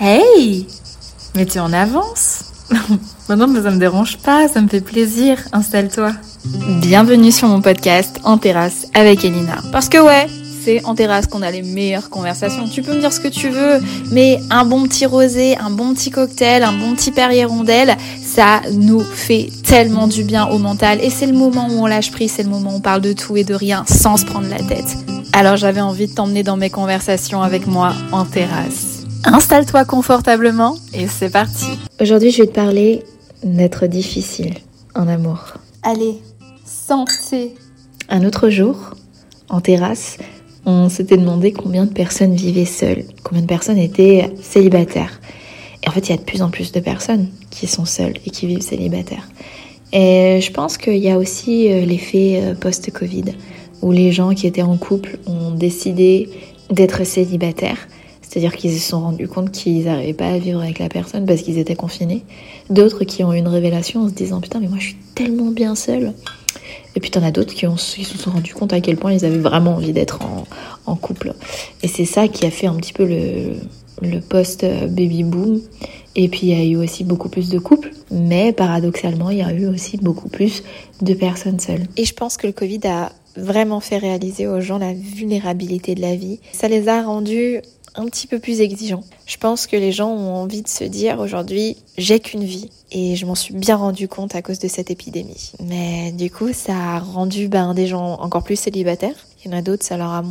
Hey Mais tu en avances Maintenant, ça me dérange pas, ça me fait plaisir. Installe-toi. Bienvenue sur mon podcast En terrasse avec Elina. Parce que ouais, c'est en terrasse qu'on a les meilleures conversations. Tu peux me dire ce que tu veux, mais un bon petit rosé, un bon petit cocktail, un bon petit Perrier rondelle, ça nous fait tellement du bien au mental. Et c'est le moment où on lâche prise, c'est le moment où on parle de tout et de rien sans se prendre la tête. Alors j'avais envie de t'emmener dans mes conversations avec moi en terrasse. Installe-toi confortablement et c'est parti. Aujourd'hui, je vais te parler d'être difficile en amour. Allez, santé. Un autre jour, en terrasse, on s'était demandé combien de personnes vivaient seules, combien de personnes étaient célibataires. Et en fait, il y a de plus en plus de personnes qui sont seules et qui vivent célibataires. Et je pense qu'il y a aussi euh, l'effet euh, post-Covid, où les gens qui étaient en couple ont décidé d'être célibataires c'est-à-dire qu'ils se sont rendus compte qu'ils n'arrivaient pas à vivre avec la personne parce qu'ils étaient confinés. D'autres qui ont eu une révélation en se disant putain mais moi je suis tellement bien seule. Et puis t'en as d'autres qui, se sont rendus compte à quel point ils avaient vraiment envie d'être en, couple. Et c'est ça qui a fait un petit peu le, le post-baby boom. Et puis il y a eu aussi beaucoup plus de couples, mais paradoxalement il y a eu aussi beaucoup plus de personnes seules. Et je pense que le Covid a vraiment fait réaliser aux gens la vulnérabilité de la vie. Ça les a rendus un petit peu plus exigeant. Je pense que les gens ont envie de se dire aujourd'hui, j'ai qu'une vie. Et je m'en suis bien rendu compte à cause de cette épidémie. Mais du coup, ça a rendu ben, des gens encore plus célibataires. Il y en a d'autres, ça leur a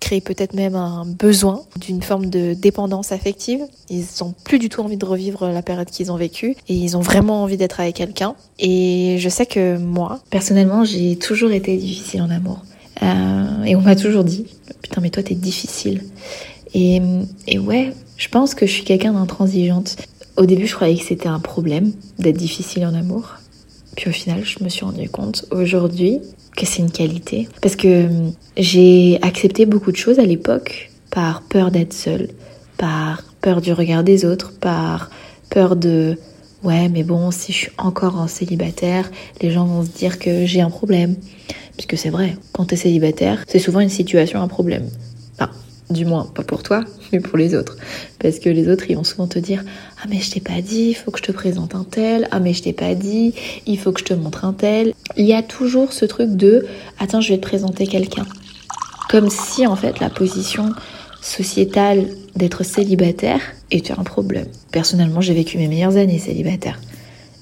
créé peut-être même un besoin d'une forme de dépendance affective. Ils n'ont plus du tout envie de revivre la période qu'ils ont vécue et ils ont vraiment envie d'être avec quelqu'un. Et je sais que moi, personnellement, j'ai toujours été difficile en amour. Euh, et on m'a toujours dit, putain mais toi t'es difficile. Et, ouais, je pense que je suis quelqu'un d'intransigeante. Au début, je croyais que c'était un problème d'être difficile en amour. Puis au final, je me suis rendu compte aujourd'hui que c'est une qualité. Parce que hum, j'ai accepté beaucoup de choses à l'époque par peur d'être seule, par peur du regard des autres, par peur de ouais, mais bon, si je suis encore en célibataire, les gens vont se dire que j'ai un problème. Puisque c'est vrai, quand t'es célibataire, c'est souvent une situation, un problème. Du moins, pas pour toi, mais pour les autres. Parce que les autres, ils vont souvent te dire Ah, mais je t'ai pas dit, il faut que je te présente un tel. Ah, mais je t'ai pas dit, il faut que je te montre un tel. Il y a toujours ce truc de Attends, je vais te présenter quelqu'un. Comme si, en fait, la position sociétale d'être célibataire était un problème. Personnellement, j'ai vécu mes meilleures années célibataire.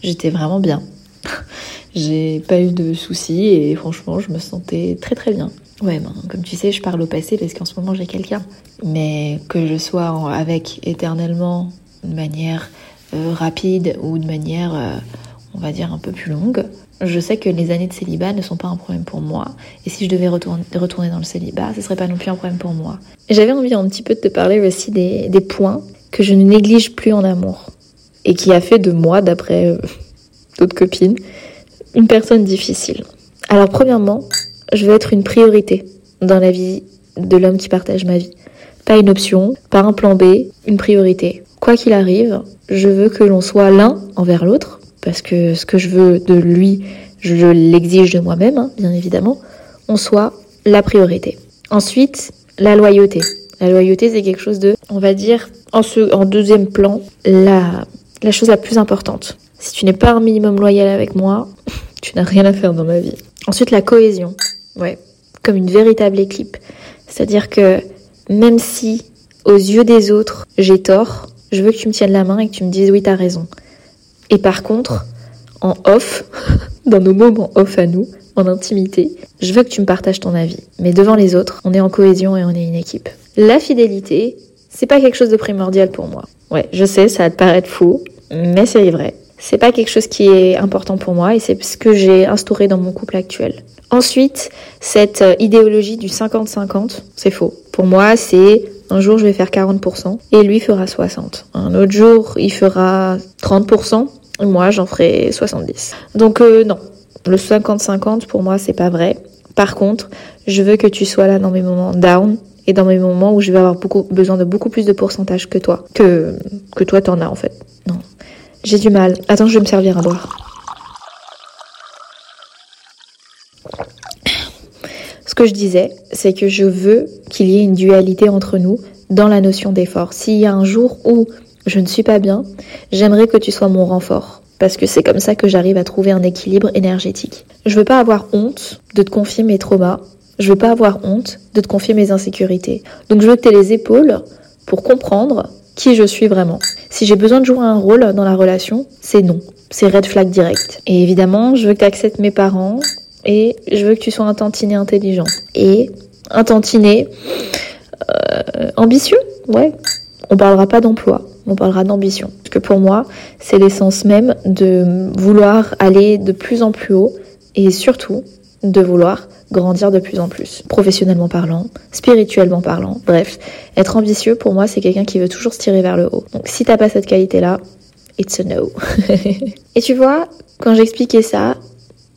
J'étais vraiment bien. j'ai pas eu de soucis et franchement, je me sentais très très bien. Ouais, ben, comme tu sais, je parle au passé parce qu'en ce moment j'ai quelqu'un. Mais que je sois avec éternellement de manière euh, rapide ou de manière, euh, on va dire, un peu plus longue, je sais que les années de célibat ne sont pas un problème pour moi. Et si je devais retourner, dans le célibat, ce serait pas non plus un problème pour moi. J'avais envie un petit peu de te parler aussi des, des, points que je ne néglige plus en amour. Et qui a fait de moi, d'après euh, d'autres copines, une personne difficile. Alors premièrement, je veux être une priorité dans la vie de l'homme qui partage ma vie. Pas une option, pas un plan B, une priorité. Quoi qu'il arrive, je veux que l'on soit l'un envers l'autre, parce que ce que je veux de lui, je l'exige de moi-même, hein, bien évidemment, on soit la priorité. Ensuite, la loyauté. La loyauté, c'est quelque chose de, on va dire, en, deuxième plan, la, la chose la plus importante. Si tu n'es pas un minimum loyal avec moi, tu n'as rien à faire dans ma vie. Ensuite, la cohésion. Ouais, comme une véritable équipe. C'est-à-dire que même si aux yeux des autres j'ai tort, je veux que tu me tiennes la main et que tu me dises oui, t'as raison. Et par contre, en off, dans nos moments off à nous, en intimité, je veux que tu me partages ton avis. Mais devant les autres, on est en cohésion et on est une équipe. La fidélité, c'est pas quelque chose de primordial pour moi. Ouais, je sais, ça va te paraître fou, mais c'est vrai. C'est pas quelque chose qui est important pour moi et c'est ce que j'ai instauré dans mon couple actuel. Ensuite, cette euh, idéologie du 50-50, c'est faux. Pour moi, c'est un jour je vais faire 40% et lui fera 60. Un autre jour, il fera 30% et moi j'en ferai 70. Donc euh, non, le 50-50 pour moi c'est pas vrai. Par contre, je veux que tu sois là dans mes moments down et dans mes moments où je vais avoir besoin de beaucoup plus de pourcentage que toi, que, que toi t'en as en fait. Non, j'ai du mal. Attends, je vais me servir à boire. Ce que je disais, c'est que je veux qu'il y ait une dualité entre nous dans la notion d'effort. S'il y a un jour où je ne suis pas bien, j'aimerais que tu sois mon renfort. Parce que c'est comme ça que j'arrive à trouver un équilibre énergétique. Je veux pas avoir honte de te confier mes traumas. Je veux pas avoir honte de te confier mes insécurités. Donc je veux que tu aies les épaules pour comprendre qui je suis vraiment. Si j'ai besoin de jouer un rôle dans la relation, c'est non. C'est red flag direct. Et évidemment, je veux que mes parents et je veux que tu sois un tantinet intelligent. Et un tantinet euh, ambitieux, ouais. On parlera pas d'emploi, on parlera d'ambition. Parce que pour moi, c'est l'essence même de vouloir aller de plus en plus haut et surtout de vouloir grandir de plus en plus, professionnellement parlant, spirituellement parlant. Bref, être ambitieux pour moi, c'est quelqu'un qui veut toujours se tirer vers le haut. Donc si t'as pas cette qualité-là, it's a no. et tu vois, quand j'expliquais ça,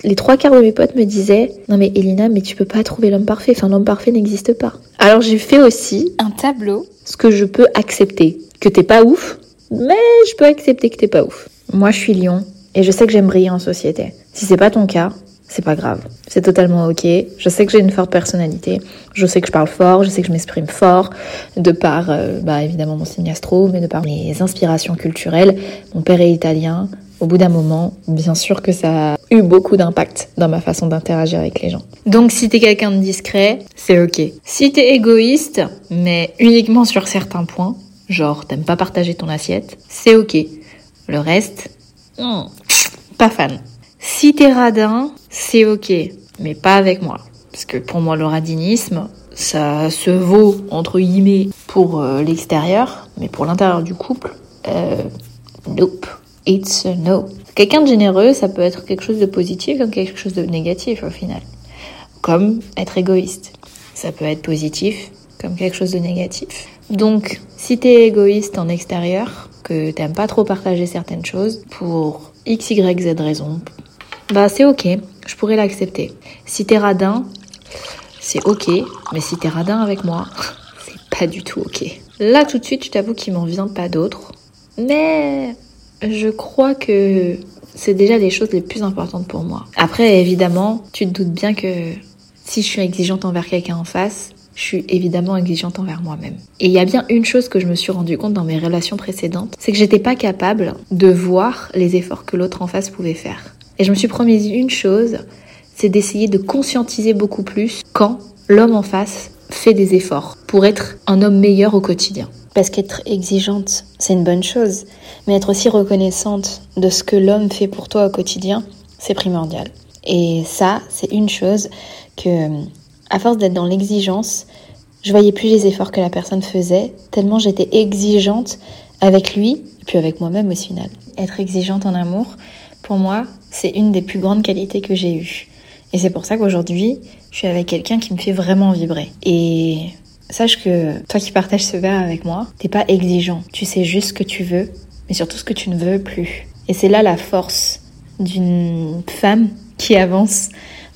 les trois quarts de mes potes me disaient Non mais Elina, mais tu peux pas trouver l'homme parfait, enfin l'homme parfait n'existe pas. Alors j'ai fait aussi un tableau, ce que je peux accepter. Que t'es pas ouf, mais je peux accepter que t'es pas ouf. Moi je suis lion et je sais que j'aime briller en société. Si c'est pas ton cas, c'est pas grave. C'est totalement ok. Je sais que j'ai une forte personnalité. Je sais que je parle fort. Je sais que je m'exprime fort. De par, euh, bah, évidemment, mon signe astro, mais de par mes inspirations culturelles. Mon père est italien. Au bout d'un moment, bien sûr que ça a eu beaucoup d'impact dans ma façon d'interagir avec les gens. Donc si t'es quelqu'un de discret, c'est ok. Si t'es égoïste, mais uniquement sur certains points, genre t'aimes pas partager ton assiette, c'est ok. Le reste, hmm, pas fan. Si t'es radin, c'est ok, mais pas avec moi. Parce que pour moi, le radinisme, ça se vaut, entre guillemets, pour euh, l'extérieur, mais pour l'intérieur du couple, euh, nope. It's a no. Quelqu'un de généreux, ça peut être quelque chose de positif comme quelque chose de négatif au final. Comme être égoïste. Ça peut être positif comme quelque chose de négatif. Donc, si t'es égoïste en extérieur, que t'aimes pas trop partager certaines choses, pour x, y, z raison, bah c'est ok, je pourrais l'accepter. Si t'es radin, c'est ok, mais si t'es radin avec moi, c'est pas du tout ok. Là tout de suite, je t'avoue qu'il m'en vient pas d'autres, mais je crois que c'est déjà les choses les plus importantes pour moi. Après, évidemment, tu te doutes bien que si je suis exigeante envers quelqu'un en face, je suis évidemment exigeante envers moi-même. Et il y a bien une chose que je me suis rendu compte dans mes relations précédentes, c'est que j'étais pas capable de voir les efforts que l'autre en face pouvait faire. Et je me suis promis une chose, c'est d'essayer de conscientiser beaucoup plus quand l'homme en face fait des efforts pour être un homme meilleur au quotidien. Parce qu'être exigeante, c'est une bonne chose, mais être aussi reconnaissante de ce que l'homme fait pour toi au quotidien, c'est primordial. Et ça, c'est une chose que, à force d'être dans l'exigence, je voyais plus les efforts que la personne faisait, tellement j'étais exigeante avec lui, et puis avec moi-même au final. Être exigeante en amour, pour moi, c'est une des plus grandes qualités que j'ai eues. Et c'est pour ça qu'aujourd'hui, je suis avec quelqu'un qui me fait vraiment vibrer. Et sache que toi qui partages ce verre avec moi, t'es pas exigeant. Tu sais juste ce que tu veux, mais surtout ce que tu ne veux plus. Et c'est là la force d'une femme qui avance,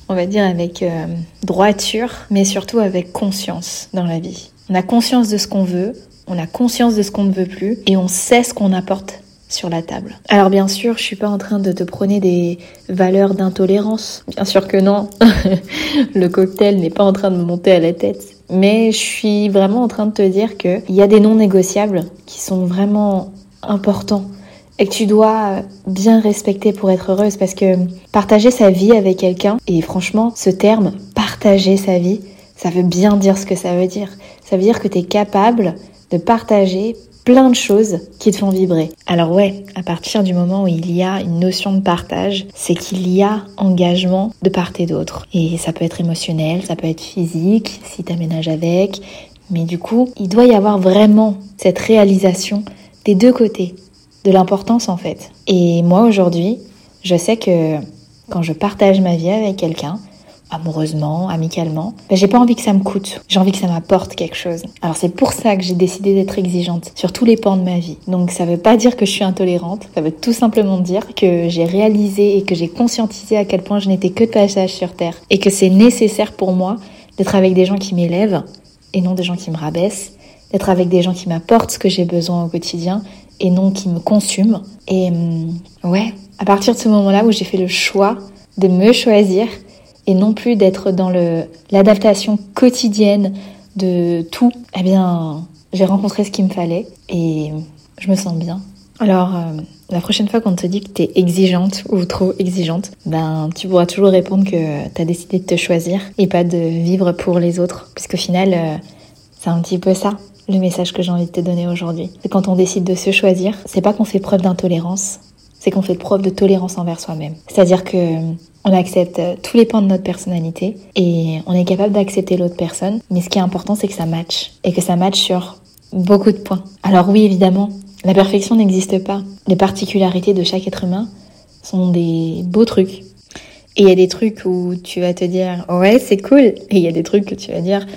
on va dire, avec euh, droiture, mais surtout avec conscience dans la vie. On a conscience de ce qu'on veut, on a conscience de ce qu'on ne veut plus, et on sait ce qu'on apporte sur la table. Alors bien sûr, je suis pas en train de te prôner des valeurs d'intolérance. Bien sûr que non. le cocktail n'est pas en train de me monter à la tête. Mais je suis vraiment en train de te dire qu'il y a des non négociables qui sont vraiment importants et que tu dois bien respecter pour être heureuse parce que partager sa vie avec quelqu'un, et franchement, ce terme, partager sa vie, ça veut bien dire ce que ça veut dire. Ça veut dire que tu es capable de partager plein de choses qui te font vibrer. Alors ouais, à partir du moment où il y a une notion de partage, c'est qu'il y a engagement de part et d'autre. Et ça peut être émotionnel, ça peut être physique, si t'aménages avec. Mais du coup, il doit y avoir vraiment cette réalisation des deux côtés, de l'importance en fait. Et moi aujourd'hui, je sais que quand je partage ma vie avec quelqu'un, amoureusement, amicalement, ben, j'ai pas envie que ça me coûte. J'ai envie que ça m'apporte quelque chose. Alors c'est pour ça que j'ai décidé d'être exigeante sur tous les pans de ma vie. Donc ça veut pas dire que je suis intolérante, ça veut tout simplement dire que j'ai réalisé et que j'ai conscientisé à quel point je n'étais que de passage sur terre et que c'est nécessaire pour moi d'être avec des gens qui m'élèvent et non des gens qui me rabaissent, d'être avec des gens qui m'apportent ce que j'ai besoin au quotidien et non qui me consument. Et hum, ouais, à partir de ce moment-là où j'ai fait le choix de me choisir, et non plus d'être dans le l'adaptation quotidienne de tout, eh bien, j'ai rencontré ce qu'il me fallait et je me sens bien. Alors, euh, la prochaine fois qu'on te dit que t'es exigeante ou trop exigeante, ben tu pourras toujours répondre que t'as décidé de te choisir et pas de vivre pour les autres. Puisqu'au final, euh, c'est un petit peu ça le message que j'ai envie de te donner aujourd'hui. Quand on décide de se choisir, c'est pas qu'on fait preuve d'intolérance, c'est qu'on fait preuve de tolérance envers soi-même. C'est-à-dire que on accepte tous les pans de notre personnalité et on est capable d'accepter l'autre personne, mais ce qui est important c'est que ça matche et que ça matche sur beaucoup de points. Alors oui, évidemment, la perfection n'existe pas. Les particularités de chaque être humain sont des beaux trucs. Et il y a des trucs où tu vas te dire ouais c'est cool et il y a des trucs que tu vas dire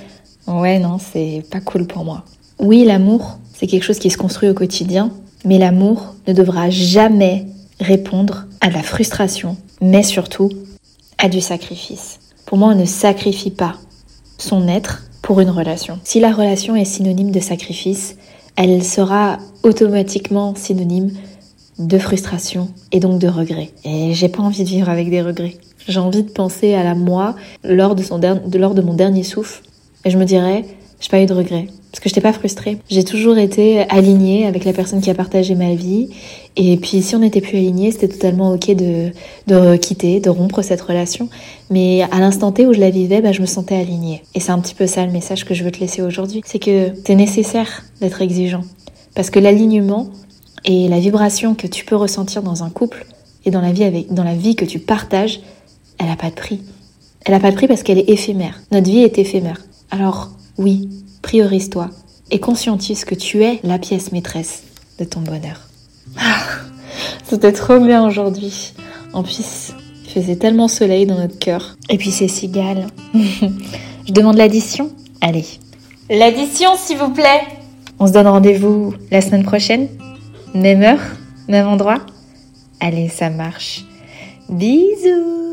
ouais non c'est pas cool pour moi. Oui l'amour c'est quelque chose qui se construit au quotidien mais l'amour ne devra jamais répondre à la frustration mais surtout à du sacrifice. Pour moi on ne sacrifie pas son être pour une relation. Si la relation est synonyme de sacrifice, elle sera automatiquement synonyme de frustration et donc de regret. Et j'ai pas envie de vivre avec des regrets. J'ai envie de penser à la moi lors de, son lors de mon dernier souffle et je me dirais, j'ai pas eu de regrets parce que je n'étais pas frustrée. J'ai toujours été alignée avec la personne qui a partagé ma vie et puis si on n'était plus aligné, c'était totalement ok de, de quitter, de rompre cette relation. Mais à l'instant T où je la vivais, bah, je me sentais alignée. Et c'est un petit peu ça le message que je veux te laisser aujourd'hui. C'est que c'est nécessaire d'être exigeant. Parce que l'alignement et la vibration que tu peux ressentir dans un couple et dans la vie, avec, dans la vie que tu partages, elle n'a pas de prix. Elle n'a pas de prix parce qu'elle est éphémère. Notre vie est éphémère. Alors oui, priorise-toi et conscientise que tu es la pièce maîtresse de ton bonheur. Ah, c'était trop bien aujourd'hui. En plus, il faisait tellement soleil dans notre cœur. Et puis c'est Cigale. Je demande l'addition Allez. L'addition, s'il vous plaît. On se donne rendez-vous la semaine prochaine. Même heure, même endroit. Allez, ça marche. Bisous